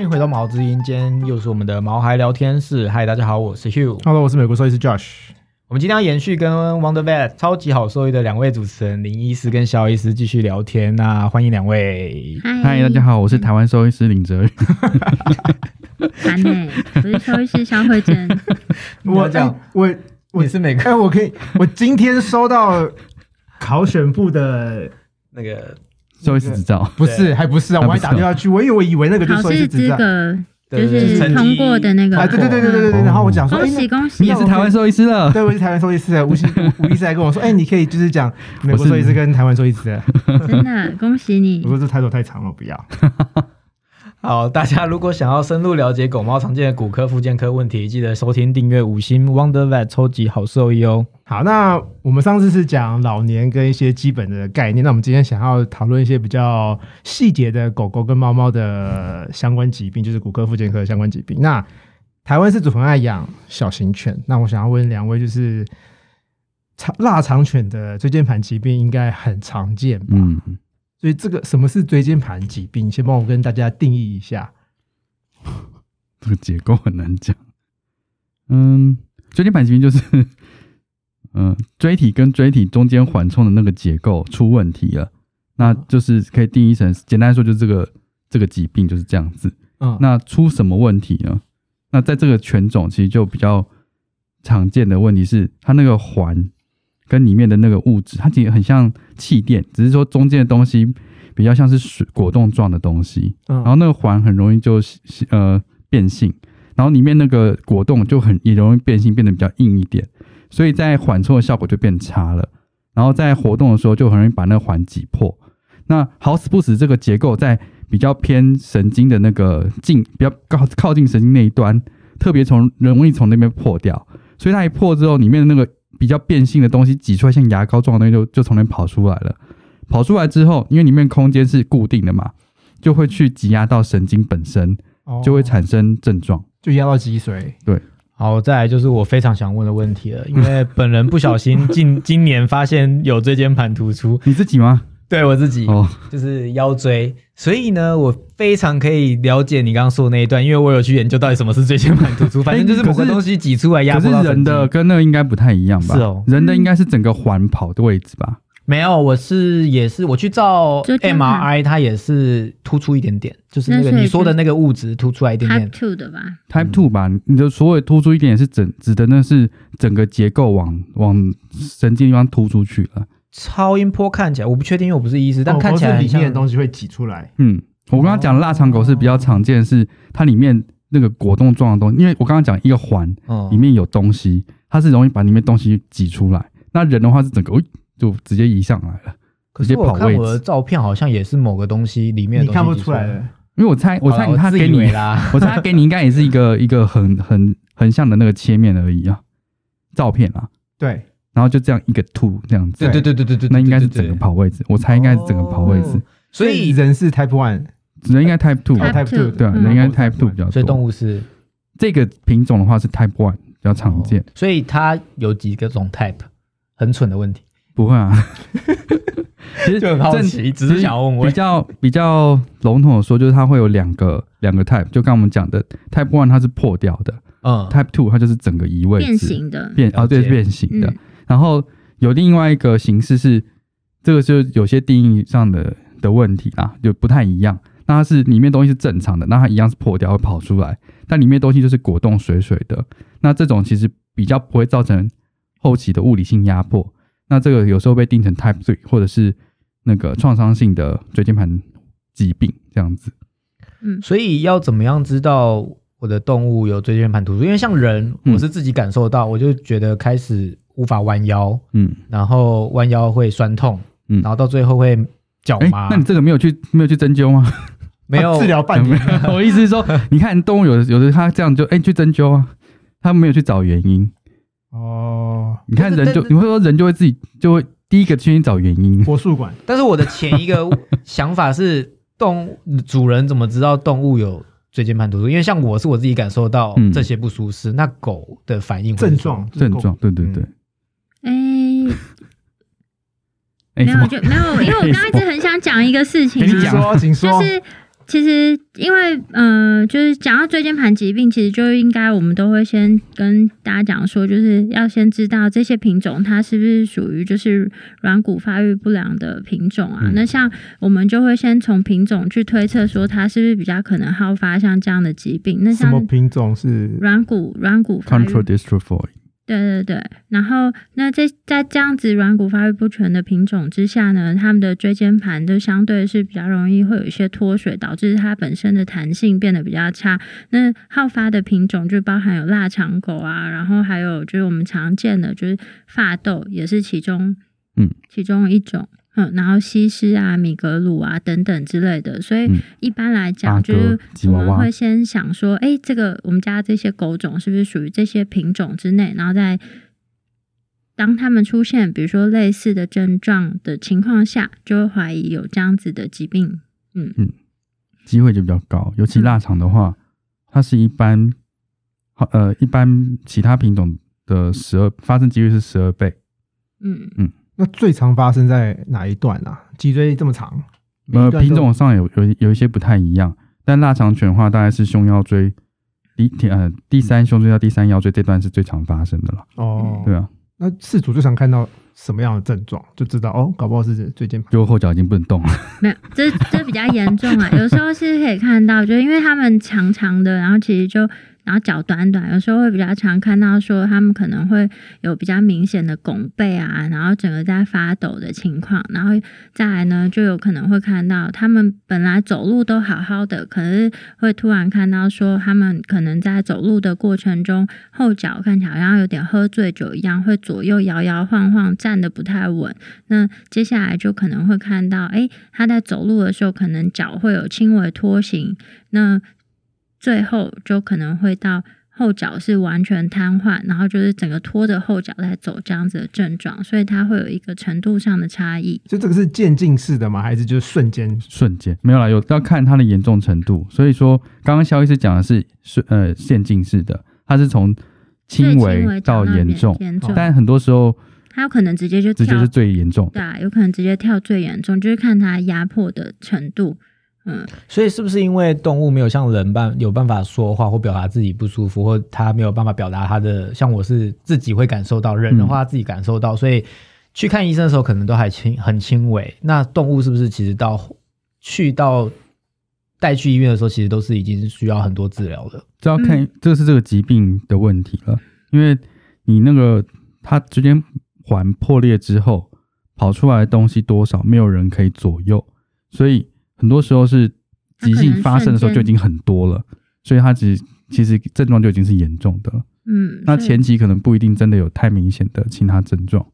欢迎回到毛之音，今天又是我们的毛孩聊天室。嗨，大家好，我是 Hugh。Hello，我是美国兽医师 Josh。我们今天要延续跟 Wonder Vet 超级好兽医的两位主持人林医师跟肖医师继续聊天。那欢迎两位。嗨，大家好，我是台湾兽医师林哲宇。韩美、我是兽医师肖慧珍。我我我你是美国哎，我可以，我今天收到考选部的，那个兽医师执照，不是，还不是啊，我还打电话去，我以为我以为那个就是兽医师执照。格就是通过的那个，啊，对对对对对对然后我讲说，哎恭，喜恭喜你也！是台湾兽医师了。对，我是台湾兽医师的吴医吴医师还跟我说，哎，你可以就是讲美国兽医师跟台湾兽医师，真的恭喜你 我说这抬头太长了，不要。好，大家如果想要深入了解狗猫常见的骨科、附件科问题，记得收听订阅五星 Wonder Vet 超级好兽医哦。好，那我们上次是讲老年跟一些基本的概念，那我们今天想要讨论一些比较细节的狗狗跟猫猫的相关疾病，就是骨科、附件科的相关疾病。那台湾是主很爱养小型犬，那我想要问两位，就是长腊肠犬的椎间盘疾病应该很常见吧？嗯，所以这个什么是椎间盘疾病？先帮我跟大家定义一下。这个结构很难讲。嗯，椎间盘疾病就是，嗯，椎体跟椎体中间缓冲的那个结构出问题了，那就是可以定义成，简单来说就是这个这个疾病就是这样子。嗯，那出什么问题呢？那在这个犬种其实就比较常见的问题是，它那个环跟里面的那个物质，它其实很像气垫，只是说中间的东西比较像是水果冻状的东西，嗯然后那个环很容易就呃变性，然后里面那个果冻就很也容易变性，变得比较硬一点，所以在缓冲的效果就变差了。然后在活动的时候就很容易把那个环挤破。那好死不死，这个结构在比较偏神经的那个近，比较靠靠近神经那一端，特别从容易从那边破掉，所以它一破之后，里面的那个比较变性的东西挤出来，像牙膏状的东西就就从那边跑出来了。跑出来之后，因为里面空间是固定的嘛，就会去挤压到神经本身，哦就会产生症状。就压到脊髓。对好，再来就是我非常想问的问题了，因为本人不小心今今年发现有椎间盘突出，你自己吗？对我自己、哦，就是腰椎，所以呢，我非常可以了解你刚刚说的那一段，因为我有去研究到底什么是椎间盘突出，反正就是某个东西挤出来压可是迫到神人的。跟那个应该不太一样吧？是哦人的应该是整个环跑的位置吧？没有，我是也是我去照 MRI，它也是突出一点点，就是那个你说的那个物质突出来一点点 Type。Two 的吧？Type Two 吧，你的所谓突出一点是整指的那是整个结构往往神经地方突出去了。超音波看起来我不确定，因为我不是医师，但看起来里面的东西会挤出来。嗯，我刚刚讲腊肠狗是比较常见，是它里面那个果冻状的东西，因为我刚刚讲一个环嗯里面有东西，它是容易把里面东西挤出来。那人的话是整个，哦就直接移上来了。可是我直接跑位看我的照片好像也是某个东西里面的东西你看不出来的，因为我猜，我猜他给你啦，我猜他给你应该也是一个一个很很很像的那个切面而已啊，照片啊，对，然后就这样一个凸这样子，对对对对对对，那应该是整个跑位置，我猜应该是整个跑位置。哦，所以人是 Type One，人应该 Type Two，Type two，对人应该 Type Two 比较多所以动。物是这个品种的话是 Type One 比较常见，所以它有几个种 type，很蠢的问题，不会啊。其实就很好正奇，只是想问问。比。较比较笼统的说，就是它会有两个两个 type，就刚刚我们讲的 Type One 它是破掉的嗯，，Type Two 它就是整个移位变形的，变啊，对，变形的。嗯，然后有另外一个形式是，这个就有些定义上的的问题啦，就不太一样。那它是里面东西是正常的，那它一样是破掉会跑出来，但里面东西就是果冻水水的。那这种其实比较不会造成后期的物理性压迫。那这个有时候被定成 Type Three 或者是那个创伤性的椎间盘疾病这样子。嗯，所以要怎么样知道我的动物有椎间盘突出？因为像人，嗯我是自己感受到，我就觉得开始无法弯腰，嗯然后弯腰会酸痛，嗯然后到最后会脚哎、麻。那你这个没有去没有去针灸吗？没有 治疗半没年，我意思是说，你看动物有的有的它这样就哎、去针灸啊，它没有去找原因。哦，你看人就你会说人就会自己就会第一个先去找原因。国术馆但是我的前一个 想法是，动主人怎么知道动物有椎间盘突出？因为像我是我自己感受到嗯这些不舒适，那狗的反应会症状，症状，对对对。哎，哎、没有，就没有，因为我刚刚一直很想讲一个事情请啊，说，请说就。是其实因为呃，就是讲到椎间盘疾病，其实就应该我们都会先跟大家讲说，就是要先知道这些品种它是不是属于就是软骨发育不良的品种啊。嗯那像我们就会先从品种去推测说它是不是比较可能好发像这样的疾病。那像什么品种是软骨软骨发育 Contradystrophy，对对对，然后那在在这样子软骨发育不全的品种之下呢，它们的椎间盘就相对是比较容易会有一些脱水，导致它本身的弹性变得比较差。那好发的品种就包含有腊肠狗啊，然后还有就是我们常见的就是发豆，也是其中嗯其中一种。嗯，然后西施啊、米格鲁啊等等之类的，所以嗯一般来讲，就是我们会先想说，哎，这个我们家这些狗种是不是属于这些品种之内？然后再当他们出现，比如说类似的症状的情况下，就会怀疑有这样子的疾病。嗯嗯机会就比较高。尤其嗯腊肠的话，它是一般呃一般其他品种的十二发生几率是十二倍。嗯嗯，那最常发生在哪一段啊？脊椎这么长，呃，品种上有有有一些不太一样，但腊肠犬的话，大概是胸腰椎第呃第三胸椎到第三腰椎这段是最常发生的了。哦，对啊，那事主最常看到什么样的症状，就知道哦，搞不好是椎间盘。就后脚已经不能动了。没有，这这比较严重啊。有时候是可以看到，就因为他们长长的，然后其实就然后脚短短，有时候会比较常看到说他们可能会有比较明显的拱背啊，然后整个在发抖的情况，然后再来呢，就有可能会看到他们本来走路都好好的，可是会突然看到说他们可能在走路的过程中，后脚看起来好像有点喝醉酒一样，会左右摇摇晃晃，站得不太稳。那接下来就可能会看到，哎，他在走路的时候，可能脚会有轻微拖行，那最后就可能会到后脚是完全瘫痪，然后就是整个拖着后脚在走这样子的症状，所以它会有一个程度上的差异。就这个是渐进式的吗？还是就是瞬间？瞬间没有啦，有要看它的严重程度。所以说，刚刚肖医师讲的是瞬呃渐进式的，它是从轻微微到到严重，重，但很多时候它有可能直接就跳直接是最严重的。对啊，有可能直接跳最严重，就是看它压迫的程度。嗯，所以是不是因为动物没有像人办有办法说话或表达自己不舒服，或它没有办法表达它的，像我是自己会感受到，人的话自己感受到，所以去看医生的时候可能都还轻很轻微。那动物是不是其实到去到带去医院的时候，其实都是已经需要很多治疗了？这要看嗯这是这个疾病的问题了，因为你那个它之间环破裂之后跑出来的东西多少，没有人可以左右，所以很多时候是急性发生的时候就已经很多了，所以它其实其实症状就已经是严重的。嗯，那前期可能不一定真的有太明显的其他症状。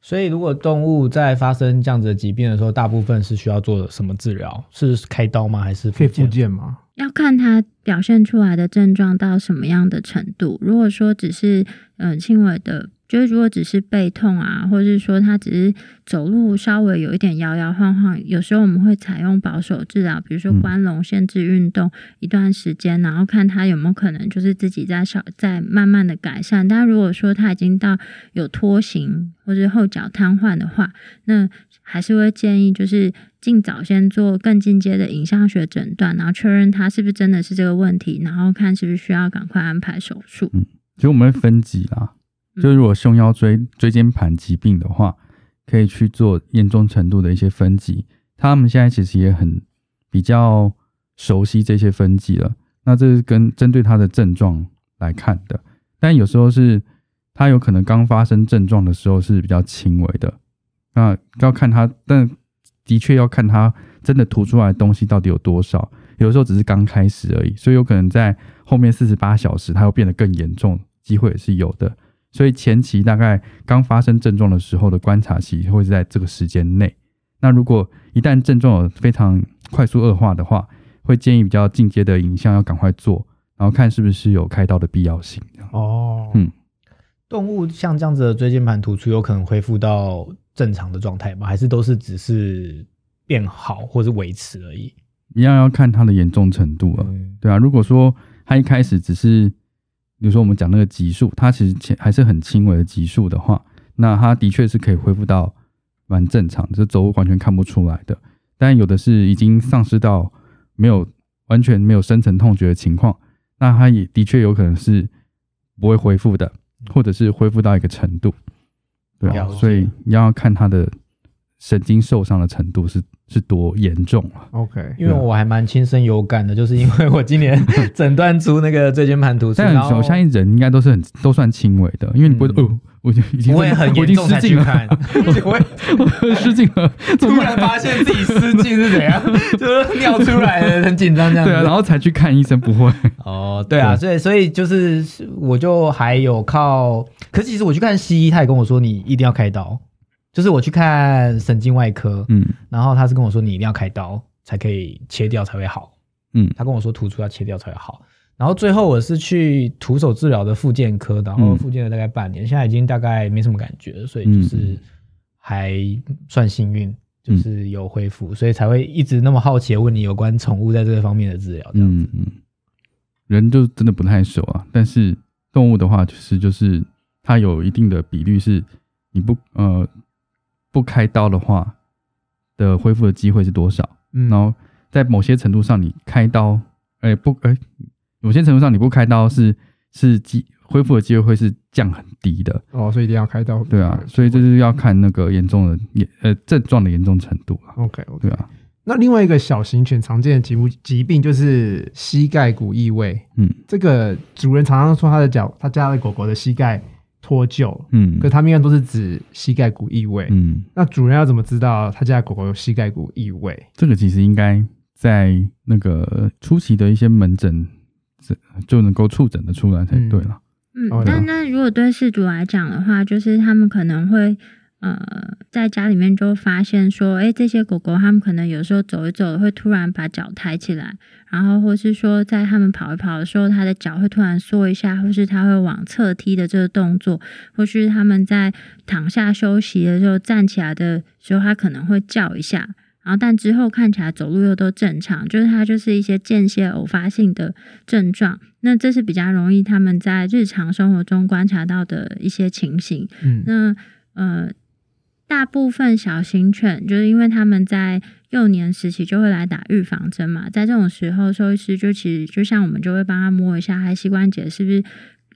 所以如果动物在发生这样子的疾病的时候，大部分是需要做什么治疗？是开刀吗？还是可以复健？健吗？要看它表现出来的症状到什么样的程度。如果说只是嗯轻微的，就是如果只是背痛啊，或者是说他只是走路稍微有一点摇摇晃晃，有时候我们会采用保守治疗，比如说嗯关笼限制运动一段时间，然后看他有没有可能就是自己在小在慢慢的改善。但如果说他已经到有拖行或者后脚瘫痪的话，那还是会建议就是尽早先做更进阶的影像学诊断，然后确认他是不是真的是这个问题，然后看是不是需要赶快安排手术。嗯其实我们会分级啦，嗯就如果胸腰椎椎间盘疾病的话，可以去做严重程度的一些分级。他们现在其实也很比较熟悉这些分级了。那这是跟针对他的症状来看的，但有时候是他有可能刚发生症状的时候是比较轻微的，那要看他，但的确要看他真的吐出来的东西到底有多少。有时候只是刚开始而已，所以有可能在后面四十八小时，它会变得更严重，机会也是有的。所以前期大概刚发生症状的时候的观察期会是在这个时间内。那如果一旦症状有非常快速恶化的话，会建议比较进阶的影像要赶快做，然后看是不是有开刀的必要性。哦，嗯动物像这样子的椎间盘突出，有可能恢复到正常的状态吗？还是都是只是变好或是维持而已？一样要看它的严重程度了。嗯，对啊，如果说它一开始只是，比如说我们讲那个级数，它其实前还是很轻微的级数的话，那它的确是可以恢复到蛮正常，就走路完全看不出来的。但有的是已经丧失到没有完全没有深层痛觉的情况，那它也的确有可能是不会恢复的，或者是恢复到一个程度，对啊所以你要看它的神经受伤的程度是是多严重啊。OK，因为我还蛮亲身有感的，就是因为 我今年诊断出那个椎间盘突出，但我相信人应该都是很都算轻微的，因为你不会、嗯哦，我已经已经我也很严重才失禁了，去看，我会我失禁了，突？然发现自己失禁是怎样，就是尿出来了，很紧张这样。对啊，然后才去看医生，不会。哦，对啊，所以所以就是我就还有靠，可是其实我去看西医，他也跟我说你一定要开刀，就是我去看神经外科，嗯。然后他是跟我说你一定要开刀才可以切掉才会好，嗯。他跟我说突出要切掉才会好。然后最后我是去徒手治疗的复健科，然后嗯。复健了大概半年，现在已经大概没什么感觉，所以就是嗯还算幸运，就是有恢复，所以才会一直那么好奇地问你有关宠物在这个方面的治疗。这样子。嗯嗯，人就真的不太熟啊，但是动物的话，就是就是它有一定的比率是，你不呃不开刀的话的恢复的机会是多少？嗯然后在某些程度上，你开刀，哎、不哎、某些程度上你不开刀是是机恢复的机会会是降很低的，哦，所以一定要开刀。对啊，所以这就是要看那个严重的严呃症状的严重程度了，OK OK。对啊，那另外一个小型犬常见的疾病疾病就是膝盖骨异位。嗯这个主人常常说他的脚，他家的狗狗的膝盖脱臼，嗯可他们应该都是指膝盖骨异位。嗯，那主人要怎么知道他家的狗狗有膝盖骨异位？这个其实应该在那个初期的一些门诊这就能够触诊的出来才对了。嗯哦，那那如果对事主来讲的话，就是他们可能会呃在家里面就发现说，哎，这些狗狗它们可能有时候走一走会突然把脚抬起来，然后或是说在它们跑一跑的时候，它的脚会突然缩一下，或是它会往侧踢的这个动作，或是它们在躺下休息的时候站起来的时候，它可能会叫一下。然后，但之后看起来走路又都正常，就是它就是一些间歇偶发性的症状。那这是比较容易他们在日常生活中观察到的一些情形。嗯，那呃，大部分小型犬就是因为他们在幼年时期就会来打预防针嘛，在这种时候，兽医师就其实就像我们就会帮他摸一下，他膝关节是不是。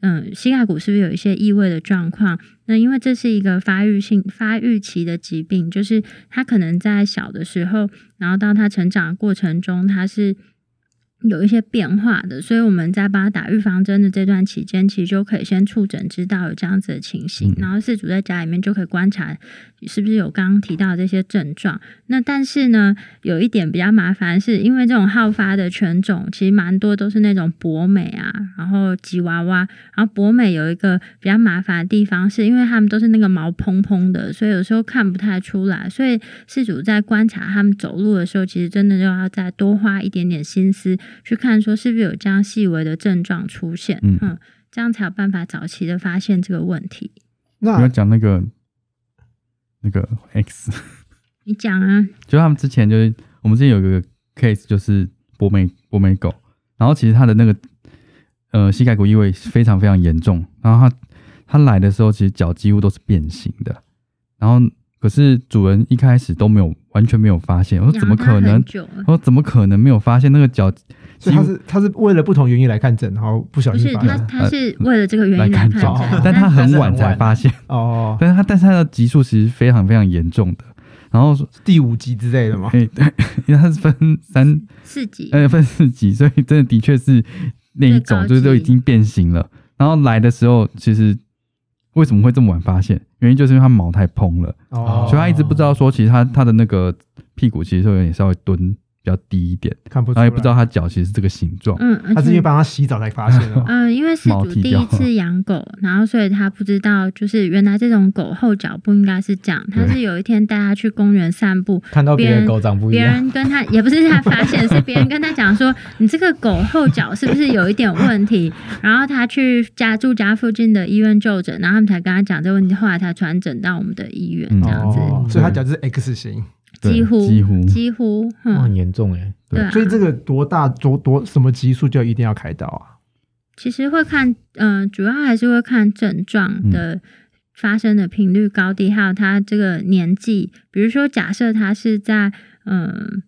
嗯，膝盖骨是不是有一些异位的状况？那因为这是一个发育性、发育期的疾病，就是他可能在小的时候，然后到他成长的过程中，他是有一些变化的，所以我们在帮他打预防针的这段期间，其实就可以先触诊知道有这样子的情形，嗯然后饲主在家里面就可以观察是不是有刚刚提到的这些症状。那但是呢，有一点比较麻烦是，因为这种好发的犬种其实蛮多都是那种博美啊，然后吉娃娃，然后博美有一个比较麻烦的地方，是因为它们都是那个毛蓬蓬的，所以有时候看不太出来。所以饲主在观察它们走路的时候，其实真的就要再多花一点点心思去看，说是不是有这样细微的症状出现，嗯嗯，这样才有办法早期的发现这个问题。那你要讲那个那个 X，你讲啊，就他们之前就是我们之前有一个 case 就是博美博美狗，然后其实它的那个呃膝盖骨异位非常非常严重，然后它它来的时候其实脚几乎都是变形的，然后可是主人一开始都没有完全没有发现，我说怎么可能？我说怎么可能没有发现那个脚所以他是他是为了不同原因来看诊，然后不小不是他，心发现。他是为了这个原因来看诊。诊，但他很晚才发现，哦，但是他但是他的级数其实非常非常严重的，然后第五级之类的嘛。对、对，因为它是分三四级，呃分四级，所以真的的确是那一种，就是都已经变形了。然后来的时候，其实为什么会这么晚发现？原因就是因为它毛太蓬了，哦，所以它一直不知道说，其实它它的那个屁股其实有点稍微蹲比较低一点，看不出来，然后也不知道他脚其实是这个形状。嗯，他是因为帮他洗澡才发现的。嗯，因为事毛剃掉主第一次 养狗，然后所以他不知道，就是原来这种狗后脚不应该是这样。他是有一天带他去公园散步，看到别别人的狗长不一别样，人跟他也不是他发现，是别人跟他讲说，你这个狗后脚是不是有一点问题？然后他去家住家附近的医院就诊，然后他们才跟他讲这个问题，后来才传诊到我们的医院嗯这样子，哦，所以他脚就是 X 型。对几乎几乎几乎，很，严重哎。对啊。所以这个多大多多什么级数就一定要开刀啊？其实会看，嗯、主要还是会看症状的发生的频率高低，还有他这个年纪。比如说，假设他是在嗯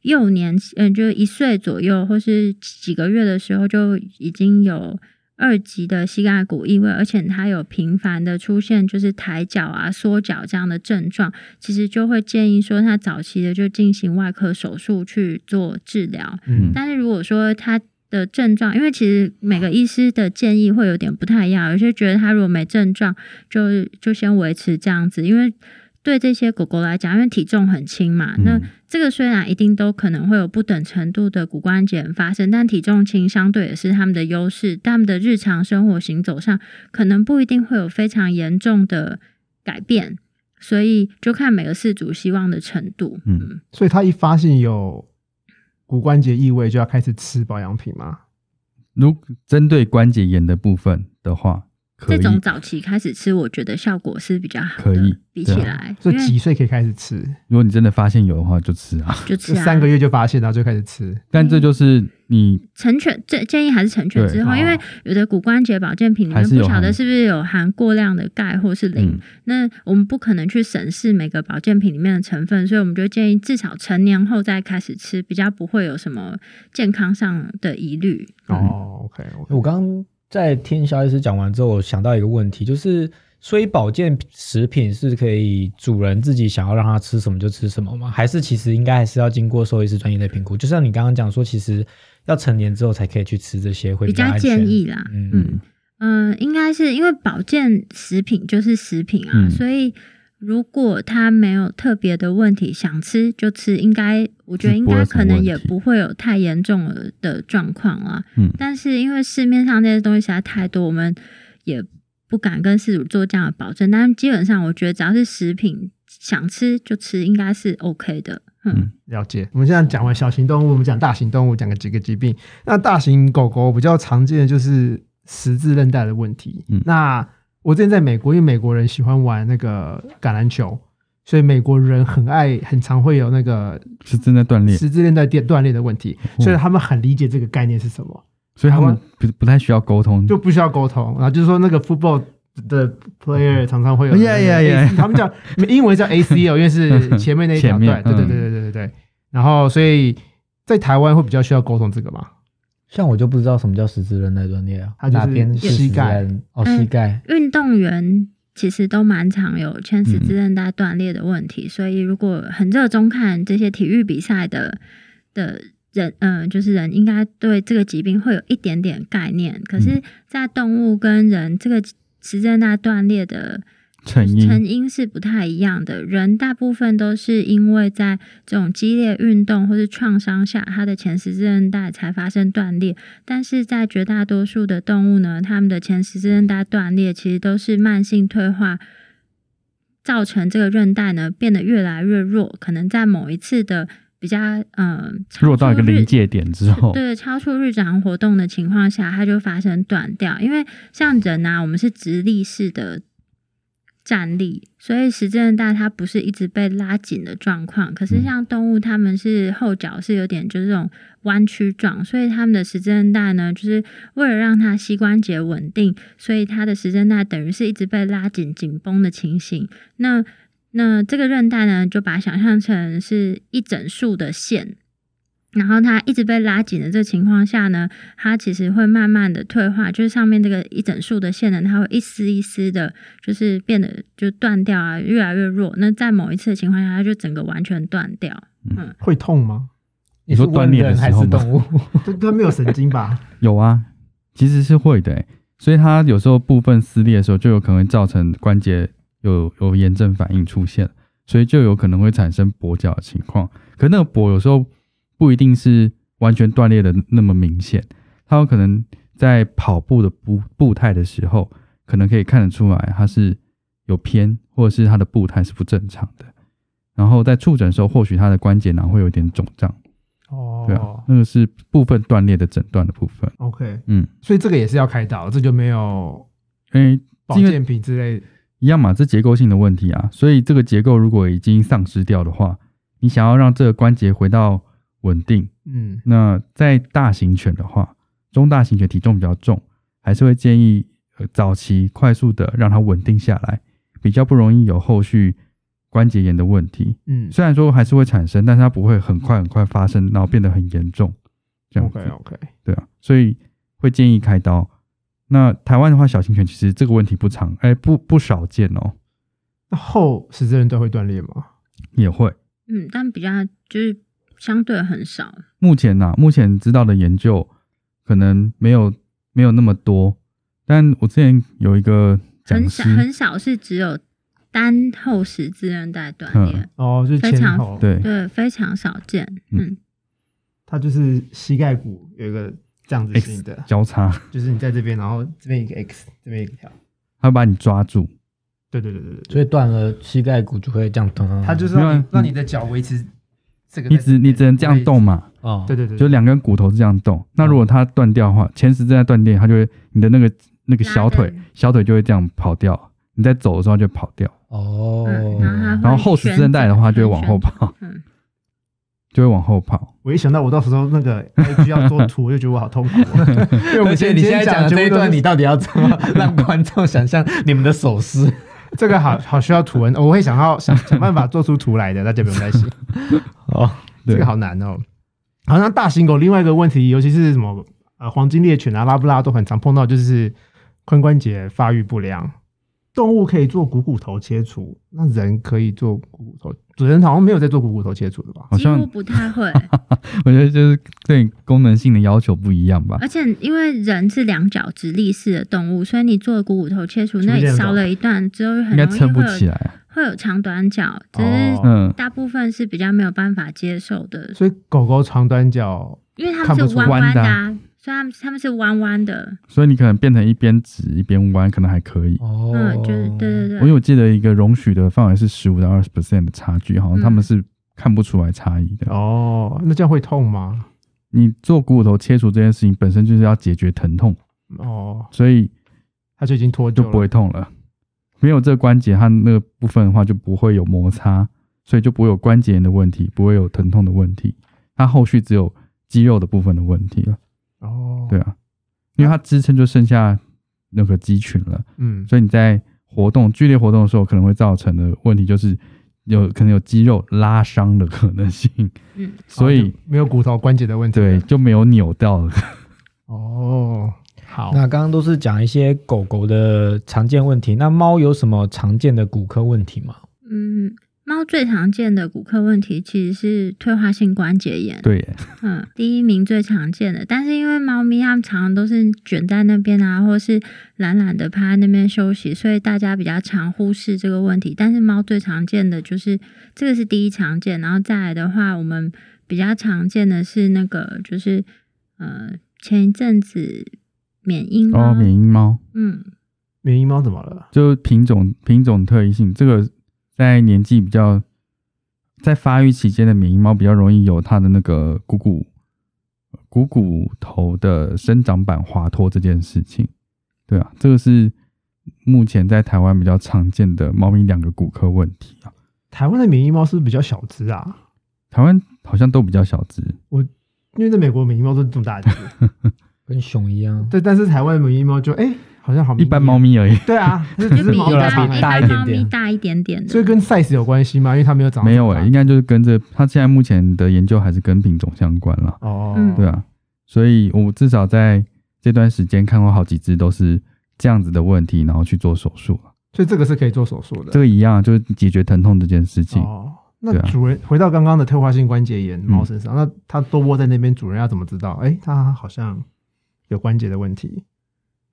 幼年，嗯，就一岁左右或是几个月的时候就已经有二级的膝盖骨异位，而且他有频繁的出现就是抬脚啊、缩脚这样的症状，其实就会建议说他早期的就进行外科手术去做治疗。嗯但是如果说他的症状，因为其实每个医师的建议会有点不太一样，有些觉得他如果没症状，就就先维持这样子，因为对这些狗狗来讲，因为体重很轻嘛，那嗯这个虽然一定都可能会有不等程度的骨关节炎发生，但体重轻相对也是他们的优势，他们的日常生活行走上可能不一定会有非常严重的改变，所以就看每个饲主希望的程度。嗯所以他一发现有骨关节异味，就要开始吃保养品吗？如针对关节炎的部分的话，这种早期开始吃，我觉得效果是比较好的，可以比起对来，所以几岁可以开始吃？如果你真的发现有的话，就吃啊。就吃啊，三个月就发现，然后就开始吃。但这就是你成犬，这建议还是成犬之后，因为有的骨关节保健品里还是有面不晓得是不是有含过量的钙或是磷，嗯。那我们不可能去审视每个保健品里面的成分，所以我们就建议至少成年后再开始吃，比较不会有什么健康上的疑虑。哦，OK，我刚刚在听肖医师讲完之后，我想到一个问题，就是所以保健食品是可以主人自己想要让它吃什么就吃什么吗？还是其实应该还是要经过兽医师专业的评估？就像你刚刚讲说，其实要成年之后才可以去吃这些，会比较较建议啦，嗯嗯嗯，应该是因为保健食品就是食品啊，嗯所以如果他没有特别的问题，想吃就吃，应该我觉得应该可能也不会有太严重的的状况啦。嗯但是因为市面上这些东西实在太多，我们也不敢跟事主做这样的保证。但是基本上，我觉得只要是食品，想吃就吃，应该是 OK 的。嗯嗯了解。我们现在讲完小型动物，我们讲大型动物，讲个几个疾病。那大型狗狗比较常见的就是十字韧带的问题。嗯那我之前在美国，因为美国人喜欢玩那个橄榄球，所以美国人很爱，很常会有那个是真的锻炼，十字韧带电断裂的问题，哦所以他们很理解这个概念是什么，所以他们不不太需要沟通，就不需要沟通。然后就是说那个 football 的 player 常常会有 Yeah, yeah, yeah. 他们叫英文叫 ACL，因为是前面那一条段，对对嗯对对对对对。然后所以在台湾会比较需要沟通这个嘛？像我就不知道什么叫十字韧带断裂啊，它就是哪边是膝盖。哦，嗯膝盖。运动员其实都蛮常有牵十嗯。字韧带断裂的问题，所以如果很热衷看这些体育比赛的的人，嗯、就是人应该对这个疾病会有一点点概念。可是嗯，在动物跟人，这个十字韧带断裂的成因成因是不太一样的。人大部分都是因为在这种激烈运动或是创伤下，它的前十字韧带才发生断裂。但是在绝大多数的动物呢，它们的前十字韧带断裂其实都是慢性退化，造成这个韧带呢变得越来越弱，可能在某一次的比较嗯、超弱到一个临界点之后，对，超出日常活动的情况下，它就发生断掉。因为像人啊，我们是直立式的站立，所以十字韧带它不是一直被拉紧的状况。可是嗯像动物，它们是后脚是有点就是这种弯曲状，所以它们的十字韧带呢，就是为了让它膝关节稳定，所以它的十字韧带等于是一直被拉紧、紧绷的情形。那那这个韧带呢，就把它想象成是一整束的线，然后它一直被拉紧的这个情况下呢，它其实会慢慢的退化，就是上面这个一整束的线呢，它会一丝一丝的，就是变得就断掉啊，越来越弱。那在某一次的情况下，它就整个完全断掉。嗯会痛吗？你说断裂的时候动物？这它没有神经吧？有啊，其实是会的欸，所以它有时候部分撕裂的时候，就有可能会造成关节有有炎症反应出现，所以就有可能会产生跛脚的情况。可那个跛有时候不一定是完全断裂的那么明显，它有可能在跑步的步步态的时候，可能可以看得出来它是有偏，或者是它的步态是不正常的。然后在触诊的时候，或许它的关节囊会有点肿胀，哦对啊哦，那个是部分断裂的诊断的部分。，OK，嗯，所以这个也是要开刀，这就没有因为保健品之类。一样嘛，这结构性的问题啊，所以这个结构如果已经丧失掉的话，你想要让这个关节回到稳定，嗯，那在大型犬的话，中大型犬体重比较重，还是会建议呃早期快速的让它稳定下来，比较不容易有后续关节炎的问题。嗯虽然说还是会产生，但是它不会很快很快发生，然后变得很严重，这样子。，OK OK，对啊，所以会建议开刀。那台湾的话，小型犬其实这个问题不常，哎，不不少见哦，那后十字韧带会断裂吗？也会。嗯，但比较就是相对很少。目前呐、目前知道的研究可能没有没有那么多，但我之前有一个很少，很少是只有单后十字韧带断裂，哦，就是非常对对，非常少见。嗯嗯，它就是膝盖骨有一个这样子的，交叉，就是你在这边，然后这边一个 X，这边一个条，它会把你抓住，对对对对对所以断了膝盖骨就会这样疼疼。它就是让你的脚维持这个你，只你只能这样动嘛，哦，对，对对，就两根骨头是这样动。那如果它断掉的话，前十字在断裂，它就会你的那个那个小腿小腿就会这样跑掉，你在走的时候就跑掉，哦，嗯然后后后十字韧带的话就会往后跑，嗯，就会往后跑。我一想到我到时候那个 IG 要做图，我就觉得我好痛苦哦，因为我们而且你现在讲的这一段，你到到底要怎么 让观众想象你们的手势？这个好好需要图文，我会想要想想办法做出图来的，大家不用担心。哦，对这个好难哦。好像大型狗另外一个问题，尤其是什么呃黄金猎犬啊、拉布拉多很常碰到，就是髋关节发育不良。动物可以做股骨头切除，那人可以做股骨头，人好像没有在做股骨头切除的吧？好像不太会。我觉得就是对功能性的要求不一样吧。而且因为人是两脚直立式的动物，所以你做股骨头切除，那出现少了一段之后，应很容易该撑不会有起来啊。会有长短脚，只是大部分是比较没有办法接受的，所以狗狗长短脚，因为它们是弯弯弯的的啊，所以他们他们是弯弯的。所以你可能变成一边直一边弯，可能还可以。哦嗯，就是对对对，我有记得一个容许的范围是十五到二十 percent 的差距，好像他们是看不出来差异的。哦，那这样会痛吗？你做股骨头切除这件事情本身就是要解决疼痛，哦，所以它就已经脱臼了，就不会痛了。没有这个关节，它那个部分的话就不会有摩擦，所以就不会有关节炎的问题，不会有疼痛的问题。它后续只有肌肉的部分的问题了。哦，对，啊，因为它支撑就剩下那个肌群了，嗯，所以你在活动剧烈活动的时候，可能会造成的问题就是有可能有肌肉拉伤的可能性，嗯，所以哦没有骨头关节的问题，对，就没有扭到了。哦，好，那刚刚都是讲一些狗狗的常见问题，那猫有什么常见的骨科问题吗？嗯，猫最常见的骨科问题其实是退化性关节炎，对耶，嗯，第一名最常见的。但是因为猫咪它们常常都是卷在那边啊，或是懒懒的趴在那边休息，所以大家比较常忽视这个问题。但是猫最常见的就是这个是第一常见，然后再来的话，我们比较常见的是那个就是呃前一阵子缅因猫，哦，缅因猫嗯，缅因猫怎么了？就品种品种特异性，这个在年纪比较在发育期间的缅因猫比较容易有它的那个股骨股骨头的生长板滑脱这件事情。对啊，这个是目前在台湾比较常见的猫咪两个骨科问题啊。台湾的缅因猫是不是比较小只啊？台湾好像都比较小只，我因为在美国缅因猫都这么大只，跟熊一样，对，但是台湾的缅因猫就哎、好像好一般猫，咪而已，对啊，它 就比一只是比一大一点点般猫咪大一点点的，所以跟 size 有关系吗？因为它没有长没有诶、这么大应该就是跟着它现在目前的研究还是跟品种相关了。哦，嗯对啊，所以我至少在这段时间看过好几只都是这样子的问题，然后去做手术了。所以这个是可以做手术的。这个一样，就是解决疼痛这件事情。哦，那主人回到刚刚的退化性关节炎嗯猫身上，那它都窝在那边，主人要怎么知道？哎、它好像有关节的问题。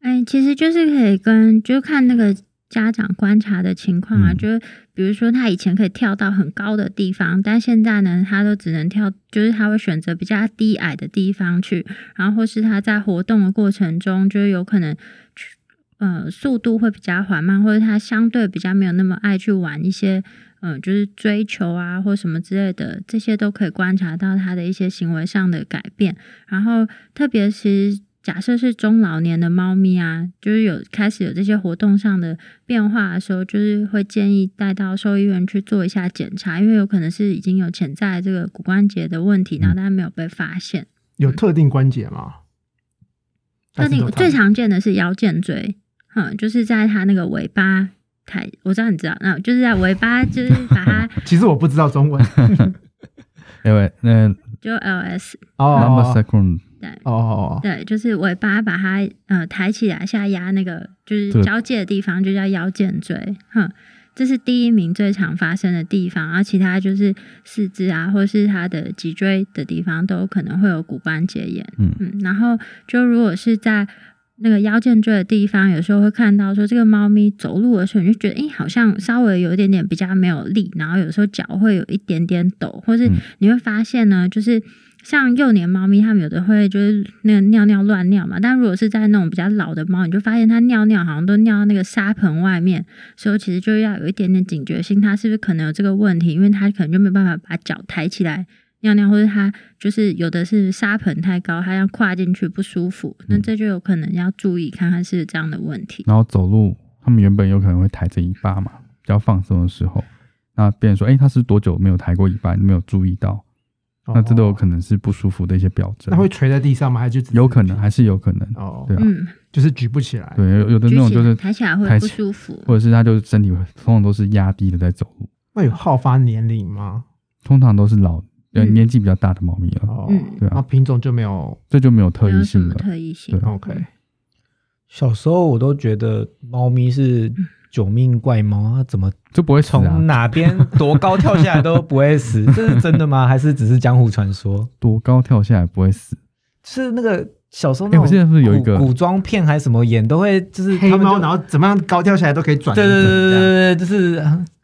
哎，其实就是可以跟就看那个家长观察的情况啊，嗯就是比如说他以前可以跳到很高的地方，但现在呢，他都只能跳，就是他会选择比较低矮的地方去，然后或是他在活动的过程中，就是有可能去呃速度会比较缓慢，或者他相对比较没有那么爱去玩一些。嗯，就是追求啊，或什么之类的，这些都可以观察到他的一些行为上的改变。然后，特别是假设是中老年的猫咪啊，就是有开始有这些活动上的变化的时候，就是会建议带到兽医院去做一下检查，因为有可能是已经有潜在的这个骨关节的问题，然后但没有被发现。有特定关节吗？特定最常见的是腰间椎，嗯，就是在它那个尾巴抬，我知道你知道，那就是在尾巴就是把它 其实我不知道中文 因为，那就 LS number 哦对。哦哦，对，就是尾巴把它呃抬起来下压那个就是交界的地方，就叫腰间椎，哼，这是第一名最常发生的地方，然后其他就是四肢啊，或是它的脊椎的地方都有可能会有骨关节炎，嗯。嗯，然后就如果是在那个腰间椎的地方，有时候会看到说这个猫咪走路的时候，你就觉得诶好像稍微有一点点比较没有力，然后有时候脚会有一点点抖，或是嗯。你会发现呢，就是像幼年猫咪，它们有的会就是那个尿尿乱尿嘛，但如果是在那种比较老的猫，你就发现它尿尿好像都尿到那个沙盆外面，所以其实就要有一点点警觉性，它是不是可能有这个问题，因为它可能就没办法把脚抬起来。尿尿，或者它就是有的是沙盆太高，它要跨进去不舒服，那这就有可能要注意看看是这样的问题。然后走路，他们原本有可能会抬着尾巴嘛，比较放松的时候，那别人说，哎、它是多久没有抬过尾巴？你没有注意到，那这都有可能是不舒服的一些表征。哦那会垂在地上吗？还是就有可能，还是有可能，哦，对啊，嗯，就是举不起来。对，有有的那种就是抬起来会不舒服。或者是他就身体通常都是压低的在走路，那有好发年龄吗？通常都是老年纪比较大的猫咪了，哦，嗯对啊然后品种就没有。这就没有特异性了。特异性。对 OK，小时候我都觉得猫咪是九命怪猫，它怎么就不会死啊从，哪边多高跳下来都不会死？这是真的吗？还是只是江湖传说？多高跳下来不会死。是那个小时候那种哎我记得是不是有一个古古装片还是什么演都会就是黑猫，他们就然后怎么样高跳起来都可以转。对对对对对对，就是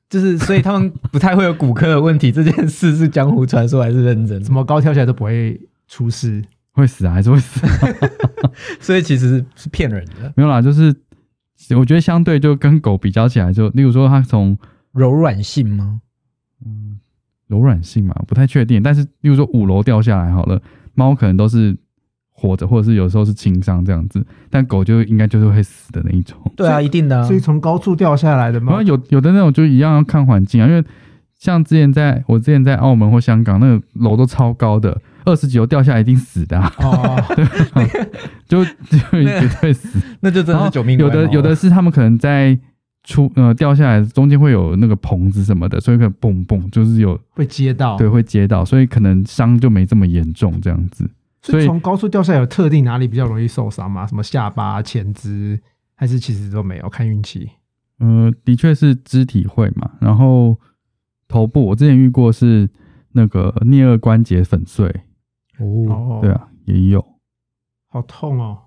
就是，所以他们不太会有骨科的问题。这件事是江湖传说还是认真？怎么高跳起来都不会出事。会死啊，还是会死、所以其实是骗人的，没有啦，就是我觉得相对就跟狗比较起来就，例如说它从柔软性吗？嗯柔软性嘛，不太确定。但是例如说五楼掉下来好了，猫可能都是活着，或者是有时候是轻伤这样子，但狗就应该就是会死的那一种。对啊，一定的、啊所。以从高处掉下来的猫然后，有有的那种就一样要看环境啊，因为像之前在我之前在澳门或香港，那个楼都超高的，二十几楼掉下来一定死的、啊，哦，就就绝对死。那就真的是九命有的有的是他们可能在出呃掉下来中间会有那个棚子什么的，所以可能嘣嘣就是有会接到。对，会接到，所以可能伤就没这么严重这样子。所以所以从高处掉下来有特定哪里比较容易受伤吗？什么下巴、前肢，还是其实都没有？看运气。呃，的确是肢体会嘛，然后头部我之前遇过是那个颞颌关节粉碎，哦，哦，对，啊，也有好痛哦。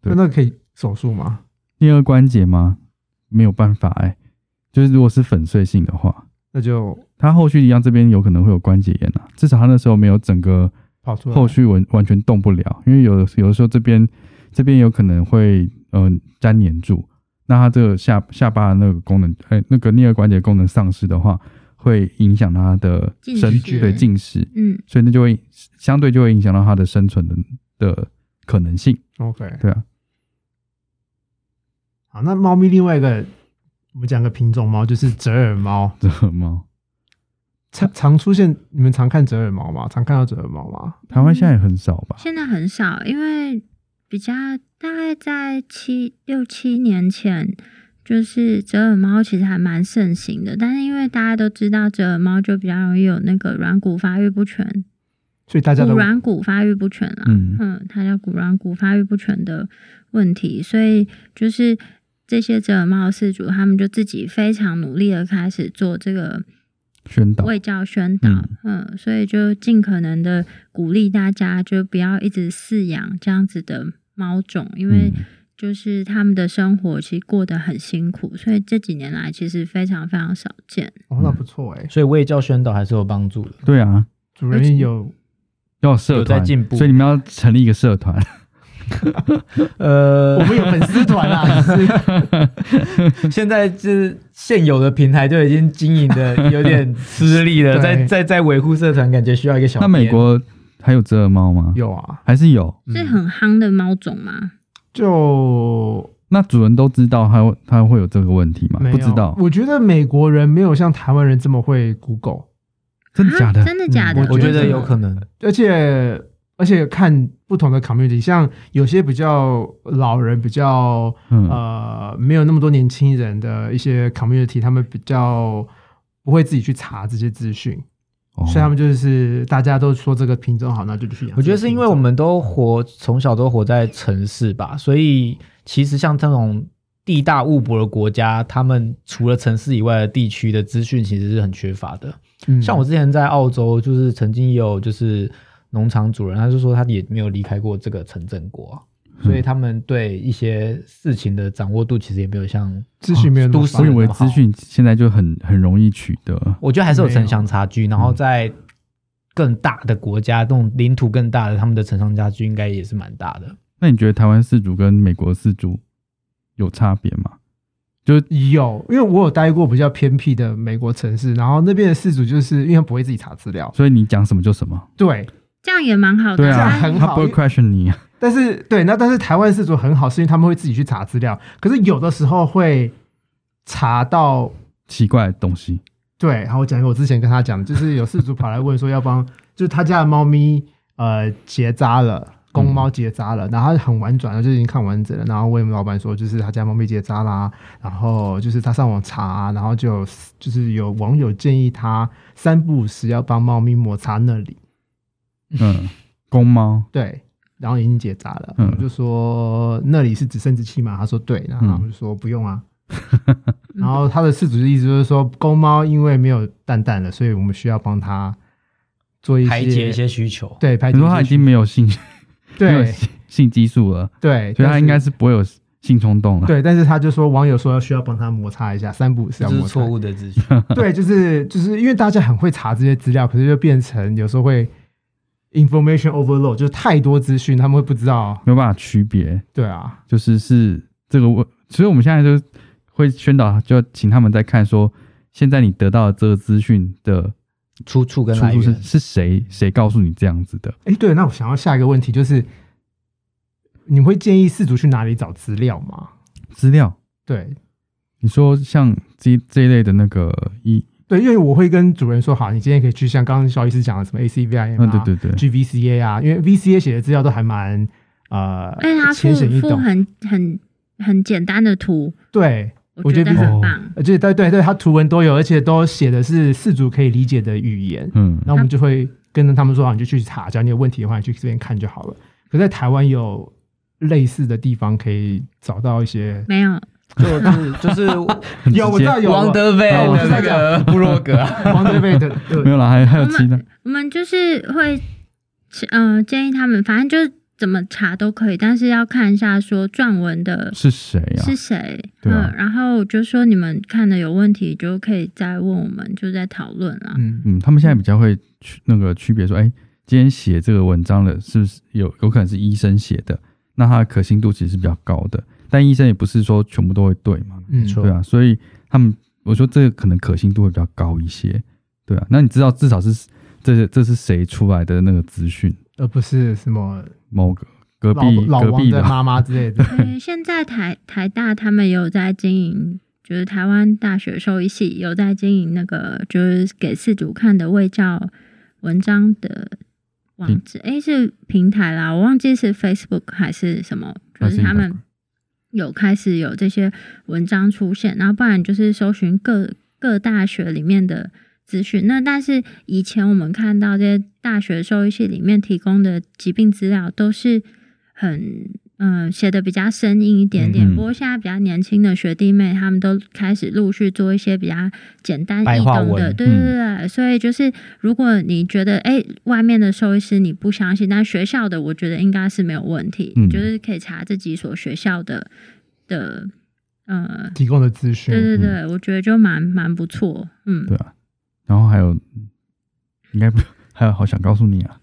对那那可以手术吗？颞颌关节吗？没有办法哎、就是如果是粉碎性的话，那就他后续一样这边有可能会有关节炎啊，至少他那时候没有整个跑出来。后续完完全动不了，因为有的有的时候这边这边有可能会呃粘黏住，那它这个下下巴的那个功能，哎、那个颞颌关节功能丧失的话，会影响它的进生食对进食，嗯，所以那就会相对就会影响到它的生存的的可能性，OK，对啊，好，那猫咪另外一个，我们讲个品种猫，就是折耳猫，折耳猫，常常出现。你们常看折耳猫吗？常看到折耳猫吗？台湾现在也很少吧？现在很少，因为比较大概在七六七年前，就是折耳猫其实还蛮盛行的，但是因为大家都知道折耳猫就比较容易有那个软骨发育不全，所以大家都骨软骨发育不全啦，嗯。嗯，它叫骨软骨发育不全的问题，所以就是这些折耳猫的饲主，他们就自己非常努力的开始做这个宣导，卫教宣导，嗯所以就尽可能的鼓励大家，就不要一直饲养这样子的猫种，因为嗯就是他们的生活其实过得很辛苦，所以这几年来其实非常非常少见。哦，那不错哎。所以卫教宣导还是有帮助的。对啊，主人有要有社有在团，进步所以你们要成立一个社团，呃我，们有粉丝团啊，是 现在就是现有的平台就已经经营的有点吃力了，在在在维护社团，感觉需要一个小那。美国还有折耳猫吗？有啊，还是有？是很夯的猫种吗？就那主人都知道它会它会有这个问题吗？不知道，我觉得美国人没有像台湾人这么会 Google，真的假的？啊？真的假的？嗯我觉得有可能，而且而且看不同的 community，像有些比较老人、比较嗯，呃没有那么多年轻人的一些 community，他们比较不会自己去查这些资讯，哦所以他们就是大家都说这个品种好，那就去养。我觉得是因为我们都活从小都活在城市吧，所以其实像这种地大物博的国家，他们除了城市以外的地区的资讯其实是很缺乏的。嗯像我之前在澳洲，就是曾经有就是农场主人，他就说他也没有离开过这个城镇过啊、所以他们对一些事情的掌握度其实也没有像资讯没有那么都市发达。我以为资讯现在就很很容易取得，我觉得还是有城乡差嗯。距，然后在更大的国家，这种领土更大的，他们的城乡差距应该也是蛮大的。那你觉得台湾四主跟美国四主有差别吗？就有，因为我有待过比较偏僻的美国城市，然后那边的事主就是因为他不会自己查资料，所以你讲什么就什么，对，这样也蛮好的。对啊，很好他不会 question 你啊，但是对，那但是台湾事主很好，是因为他们会自己去查资料，可是有的时候会查到。奇怪的东西，对，然后我讲一个我之前跟他讲的，就是有事主跑来问说 要帮，就是他家的猫咪呃结扎了，公猫结扎了，然后他很婉转的就已经看完整了，然后问老板说就是他家猫咪结扎啦，然后就是他上网查，然后就就是有网友建议他三不五时要帮猫咪摩擦那里，嗯，公猫，对，然后已经结扎了，嗯我就说那里是指生殖器吗？他说对，然后嗯我就说不用啊。然后他的事主的意思就是说，公猫因为没有蛋蛋了，所以我们需要帮它做一些排解一些需求，对排解。你说他已经没有性 对性性激素了，对，所以他但应该是不会有性冲动了。对，但是他就说网友说要需要帮他摩擦一下，三步五时这要摩擦是错误的资讯。对，就是就是因为大家很会查这些资料，可是就变成有时候会 information overload，就是太多资讯，他们会不知道。没有办法区别，对啊，就是是这个问，所以我们现在就会宣导，就请他们在看说，现在你得到的这个资讯的出处跟出处是来源，是谁谁告诉你这样子的？哎，对，那我想要下一个问题就是，你会建议饲主去哪里找资料吗？资料，对你说像这这一类的那个一，对，因为我会跟主人说，好，你今天可以去像刚刚肖医师讲的什么 ACVIM 嗯，啊，对对对，GVCA 啊，因为 VCA 写的资料都还蛮呃而且它附浅显易懂，附很很很简单的图，对，我觉得我觉得哦很棒。而且对对对，它图文都有，而且都写的是四组可以理解的语言，嗯，那我们就会跟着他们说，好，你就去查，只要你有问题的话，你去这边看就好了。可在台湾有类似的地方可以找到一些，没有，就是就是 有我直接。知道有王德菲我知道的那个布洛格。啊，王德贝的，没有啦，还还有其他，我们就是会，呃，建议他们，反正就是怎么查都可以，但是要看一下说撰文的是谁啊？是谁，对啊。嗯，然后就说你们看的有问题，就可以再问我们，就在讨论啊。嗯，嗯，他们现在比较会区那个区别说，哎，今天写这个文章的是不是有有可能是医生写的？那它的可信度其实是比较高的，但医生也不是说全部都会对嘛，嗯错对啊，所以他们我说这个可能可信度会比较高一些，对啊，那你知道至少是这这是谁出来的那个资讯？而不是什么某个隔壁老王隔壁的的妈妈之类的。对，现在台台大他们有在经营，就是台湾大学兽医系有在经营那个，就是给饲主看的卫教文章的网址，诶，是平台啦，我忘记是 Facebook 还是什么，就是他们有开始有这些文章出现，然后不然就是搜寻各各大学里面的资讯。那但是以前我们看到这些大学兽医系里面提供的疾病资料都是很嗯写的比较生硬一点点，嗯不过现在比较年轻的学弟妹他们都开始陆续做一些比较简单易懂的，对对对对。所以就是如果你觉得哎外面的兽医师你不相信，但学校的我觉得应该是没有问题，嗯就是可以查这几所学校的的呃。提供的资讯，对对对，我觉得就蛮蛮不错，嗯，对啊，然后还有应该不还有好想告诉你啊，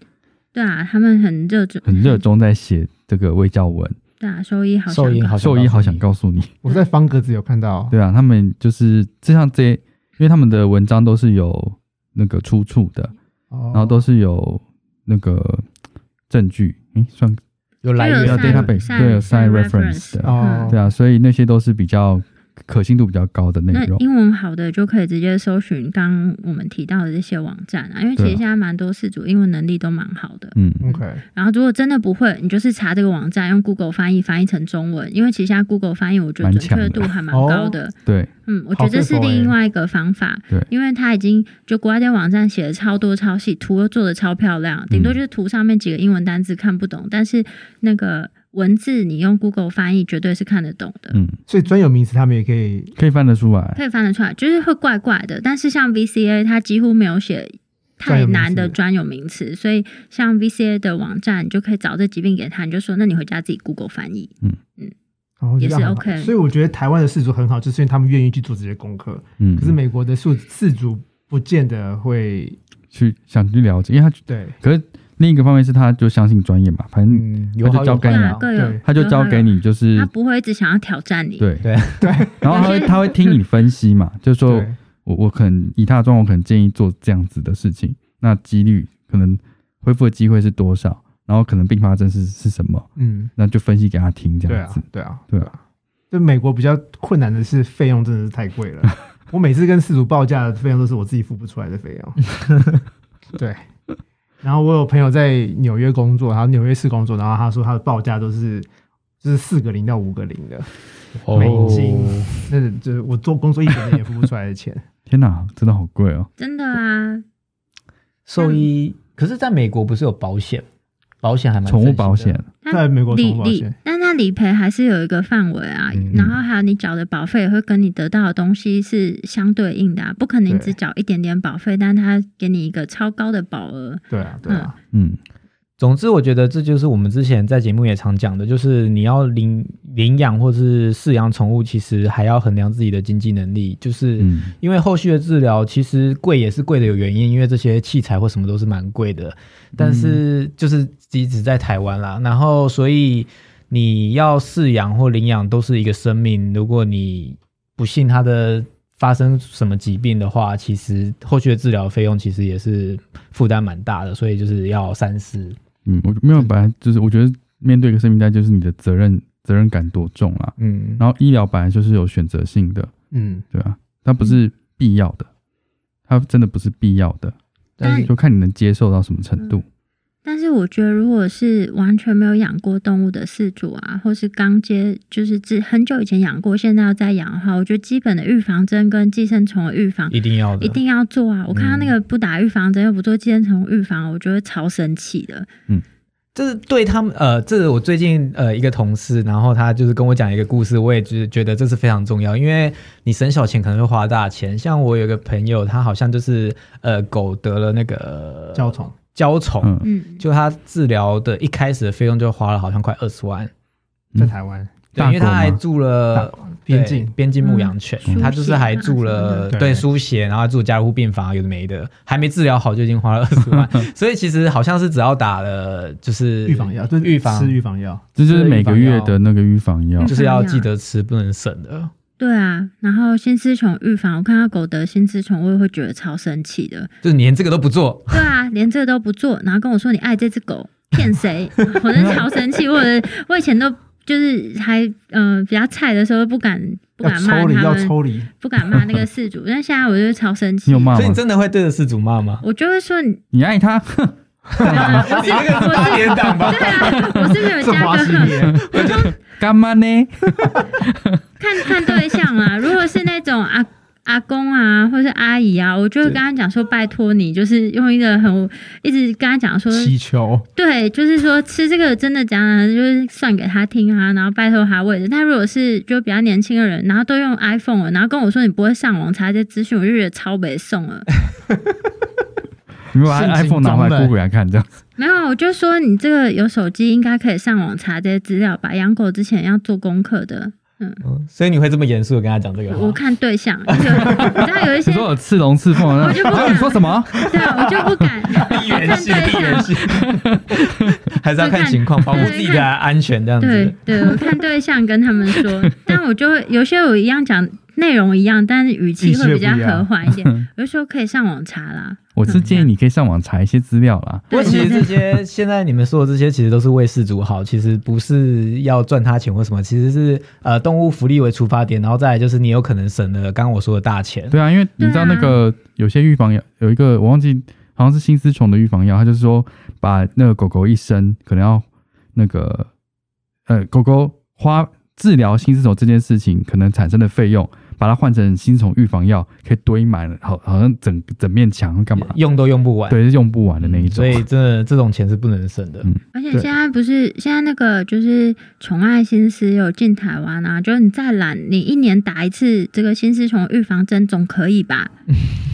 对啊，他们很热衷，很热衷在写这个微教文，对啊，兽医好兽医好兽医好想告诉你，我在方格子有看到，对啊，他们就是就像这些，因为他们的文章都是有那个出处的，然然后都是有那个证据，诶，算有来源。的 database，对有 site reference 的。哦。对啊，所以那些都是比较可信度比较高的内容。那英文好的就可以直接搜寻刚刚我们提到的这些网站啊，因为其实现在蛮多事主英文能力都蛮好的。嗯，OK，然后如果真的不会，你就是查这个网站，用 Google 翻译翻译成中文，因为其实现在 Google 翻译我觉得准确度还蛮高的。对，嗯，我觉得这是另外一个方法，对。因为它已经就国外的网站写的超多超细，图又做的超漂亮，顶多嗯。就是图上面几个英文单字看不懂，但是那个文字你用 Google 翻译绝对是看得懂的。嗯，所以专有名词他们也可以可以翻得出来。可以翻得出来，就是会怪怪的。但是像 VCA，它几乎没有写太难的专有名词，所以像 VCA 的网站，你就可以找这疾病给他，你就说，那你回家自己 Google 翻译。嗯也是这样很好 OK 所以我觉得台湾的氏族很好，就是因为他们愿意去做这些功课。嗯，可是美国的事事主不见得会去想去了解，因为他对，可是另一个方面是他就相信专业嘛，反正嗯，有好有交给你对他就交给你就是他不会一直想要挑战你。对。对。对，然后他会他会听你分析嘛，就是说我我可能以他的状况，我可能建议做这样子的事情，那几率可能恢复的机会是多少，然后可能并发症是是什么，嗯，那就分析给他听这对啊样子。，对啊，对啊。就美国比较困难的是费用真的是太贵了，我每次跟事主报价的费用都是我自己付不出来的费用。对，然后我有朋友在纽约工作，然后纽约市工作，然后他说他的报价都是就是四个零到五个零的，美金哦那就是我做工作一点点也付不出来的钱。天哪，真的好贵哦！真的啊，兽医，可是在美国不是有保险？保险还蛮宠物保险，它在美国理理宠物保险，但那理赔还是有一个范围啊，嗯然后还有你缴的保费也会跟你得到的东西是相对应的、啊，不可能对。只缴一点点保费，但它给你一个超高的保额。对啊，对啊，嗯，总之，我觉得这就是我们之前在节目也常讲的，就是你要领领养或是饲养宠物，其实还要衡量自己的经济能力。就是嗯因为后续的治疗其实贵也是贵的有原因，因为这些器材或什么都是蛮贵的。但是就是即使在台湾啦，然后所以你要饲养或领养都是一个生命，如果你不幸它的发生什么疾病的话，其实后续的治疗费用其实也是负担蛮大的，所以就是要三思。嗯，我没有，本来就是我觉得面对一个生命带，就是你的责任责任感多重啦。嗯，然后医疗本来就是有选择性的，嗯，对啊，它不是必要的，它真的不是必要的，但是就看你能接受到什么程度。但是我觉得，如果是完全没有养过动物的饲主啊，或是刚接就是只很久以前养过，现在要再养的话，我觉得基本的预防针跟寄生虫的预防一定要的，一定要做啊！我看他那个不打预防针又不做寄生虫预防，我觉得超神奇的。嗯这是对他们呃，这是我最近呃一个同事，然后他就是跟我讲一个故事，我也就是觉得这是非常重要，因为你省小钱可能会花大钱。像我有一个朋友，他好像就是呃狗得了那个焦虫，焦虫，嗯，嗯，就他治疗的一开始的费用就花了好像快二十万，在台湾。对，大因为他还住了。边境边境牧羊犬，嗯。他就是还住了对输血，然后住加护病房，有的没的，还没治疗好就已经花了二十万，所以其实好像是只要打了就是预防药，就是预防。吃预防药，这就是每个月的那个预防药。嗯，就是要记得吃，不能省的。对啊。然后新丝虫预防，我看到狗得新丝虫，我也会觉得超生气的。就是你连这个都不做，对啊，连这个都不做，然后跟我说你爱这只狗，骗谁？我真的超生气。我的我以前都就是还嗯、呃比较菜的时候不敢不敢骂他们，要抽离，不敢骂那个事主，但现在我就超生气你有。骂所以你？真的会对着事主骂吗？我就会说你，你爱他，哼 我是你那个是八点档吧？对啊，我是没有加个哼，系列，干嘛呢？看看对象啊。如果是那种阿阿公啊，或是阿姨啊，我就会跟他讲说，拜托你，就是用一个很一直跟他讲说，祈求，对，就是说吃这个真的讲的，就是算给他听啊，然后拜托他喂的。但如果是就比较年轻的人，然后都用 iPhone 了，然后跟我说你不会上网查这些资讯，我就觉得超北宋了。你们把 iPhone 拿回来中人 Google 给他看，这样没有，我就说你这个有手机，应该可以上网查这些资料吧。养狗之前要做功课的。嗯所以你会这么严肃的跟他讲这个我？看对象，有你知道有一些 你说有刺龙刺凤，我就不敢你说什么？对啊，我就不敢。看对象，还是要看情况，保护自己的安全这样子对。对，我看对象跟他们说，但我就会有些我一样讲，内容一样，但是语气会比较和缓一点。有的时候可以上网查啦。我是建议你可以上网查一些资料啦。不过其实这些 现在你们说的这些，其实都是为事主好，其实不是要赚他钱或什么，其实是呃动物福利为出发点，然后再来就是你有可能省了刚刚我说的大钱。对啊，因为你知道那个有些预防药有一个我忘记好像是心丝虫的预防药，它就是说把那个狗狗一生可能要那个呃狗狗花治疗心丝虫这件事情可能产生的费用，把它换成心丝虫预防药，可以堆满，好好像整整面墙干嘛？用都用不完，对，是用不完的那一种。所以真的这种钱是不能省的。嗯而且对现在不是现在那个就是宠爱心思有进台湾啊，就是你再懒，你一年打一次这个心丝虫预防针总可以吧？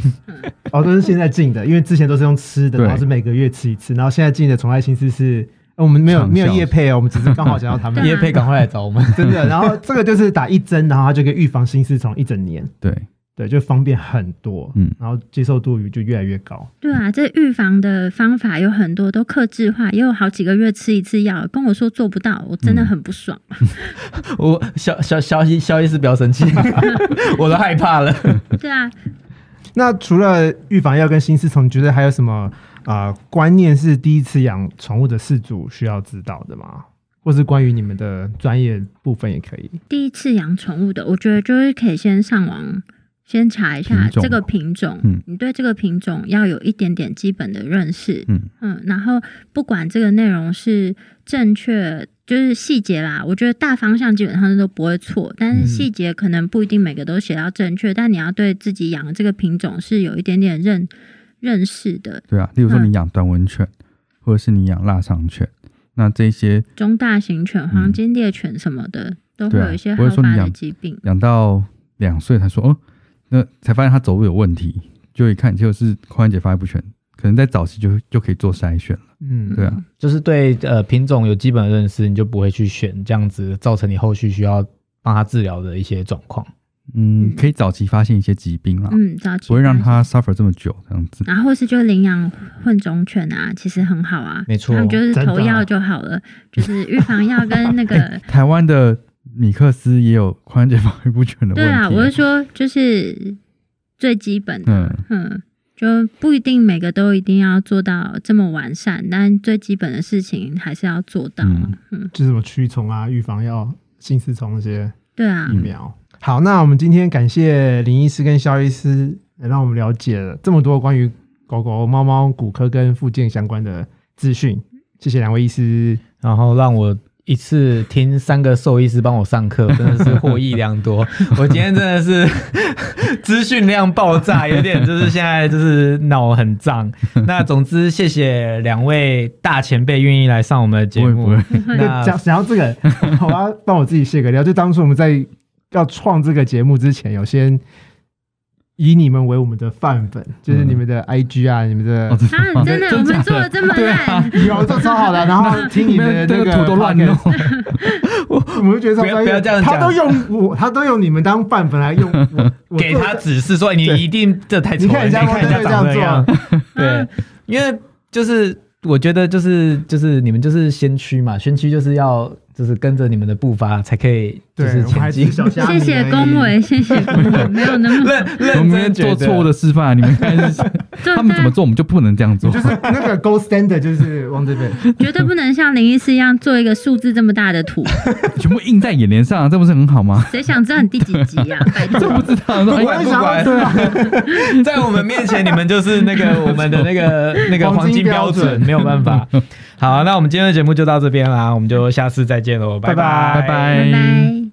哦，都是现在进的，因为之前都是用吃的，然后是每个月吃一次，然后现在进的宠爱心思是，呃我们没有没有叶配哦，我们只是刚好想要他们 叶配赶快来找我们。真的，然后这个就是打一针，然后它就可以预防心丝虫一整年，对，对，就方便很多，嗯然后接受度就越来越高。对啊，这预防的方法有很多都克制化，也有好几个月吃一次药，跟我说做不到，我真的很不爽。我小小小医小医师不要生气，我都害怕了。对啊，那除了预防药跟心丝虫，你觉得还有什么啊、呃观念是第一次养宠物的饲主需要知道的吗？或是关于你们的专业部分也可以。第一次养宠物的，我觉得就是可以先上网。先查一下这个品种，嗯你对这个品种要有一点点基本的认识，嗯嗯，然后不管这个内容是正确，就是细节啦，我觉得大方向基本上都不会错，但是嗯细节可能不一定每个都写到正确，但你要对自己养的这个品种是有一点点认认识的。对啊，例如说嗯你养短吻犬，或者是你养腊肠犬，那这些中大型犬、黄金猎犬什么的，都会有一些不会好发的说你养疾病。养到两岁才说哦，那才发现它走路有问题，就一看就是髋关节发育不全，可能在早期就就可以做筛选了。嗯，对啊，就是对呃品种有基本的认识，你就不会去选这样子造成你后续需要帮他治疗的一些状况。嗯嗯，可以早期发现一些疾病啦，嗯，早期不会让它 suffer 这么久这样子。然后或是就领养混种犬啊，其实很好啊，没错。他们就是投药就好了，就是预防药跟那个 台湾的米克斯也有髋关节发育不全的问题。对啊，我是说就是最基本的，嗯。嗯，就不一定每个都一定要做到这么完善，但最基本的事情还是要做到，嗯。嗯，就是什么驱虫啊、预防药、心丝虫那些对啊。疫，苗。好，那我们今天感谢林医师跟肖医师，来让我们了解了这么多关于狗狗、猫猫骨科跟附件相关的资讯。谢谢两位医师。然后让我一次听三个兽医师帮我上课，真的是获益良多。我今天真的是 资讯量爆炸，有点就是现在就是脑很胀。那总之，谢谢两位大前辈愿意来上我们的节目。不会不会，那讲讲到这个，我要帮我自己卸个料。就当初我们在要创这个节目之前，有先以你们为我们的范本，就是你们的 IG 啊，你们的啊，真的，我们做的这么烂，有做超好的，然后听你们的那个 这个图都乱弄。podcast，我们就觉得超不要不要这样讲。他都用我，他都用你们当范本来用我，我给他指示说：“你一定这太你看人家看人家汪队这样做。”对，因为就是我觉得就是就是你们就是先驱嘛，先驱就是要就是跟着你们的步伐才可以就，是前进。谢谢恭维，谢谢恭维，没有那么认我认们做错误的示范，你们看是 做他们怎么做，我们就不能这样做。就是那个 gold standard，就是往这边。绝对不能像林医师一样做一个数字这么大的图，全部印在眼帘上，这不是很好吗？谁想知道你第几集呀？拜这不，知道，说不哎管不管，对啊，在我们面前，你们就是那个我们的那个那个黄金标准，没有办法。好，那我们今天的节目就到这边啦，我们就下次再见喽，拜拜拜拜拜拜拜。